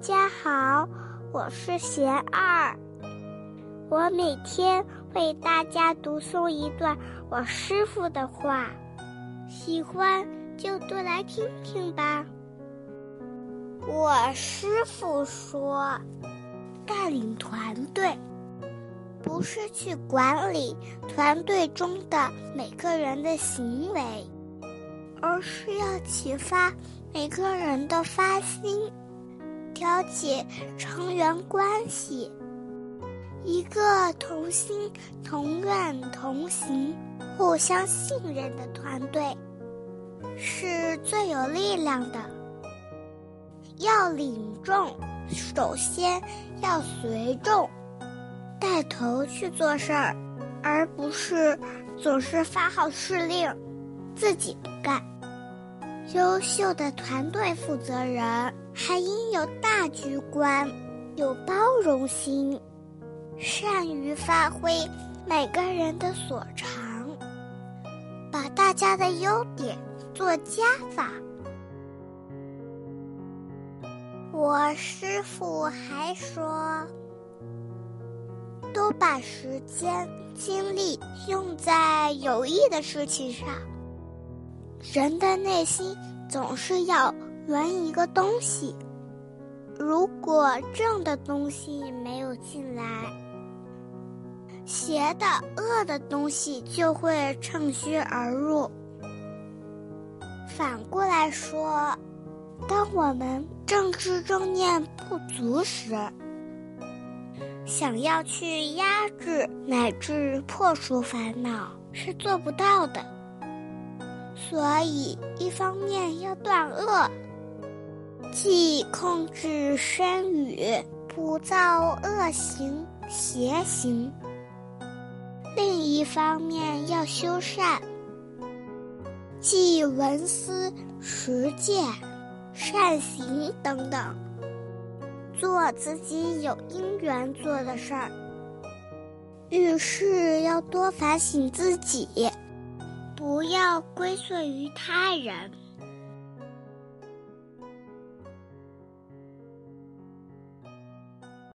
家好，我是贤二。我每天为大家读诵一段我师傅的话，喜欢就多来听听吧。我师傅说，带领团队不是去管理团队中的每个人的行为，而是要启发每个人的发心，调解成员关系。一个同心、同愿、同行、互相信任的团队，是最有力量的。要领众，首先要随众，带头去做事儿，而不是总是发号施令，自己不干。优秀的团队负责人还应有大局观，有包容心。善于发挥每个人的所长，把大家的优点做加法。我师傅还说，多把时间精力用在有益的事情上。人的内心总是要圆一个东西，如果正的东西没有进来。邪的、恶的东西就会趁虚而入。反过来说，当我们正知正念不足时，想要去压制乃至破除烦恼是做不到的。所以，一方面要断恶，即控制身语，不造恶行、邪行。另一方面要修善，即闻思、实践、善行等等，做自己有因缘做的事儿。遇事要多反省自己，不要归罪于他人。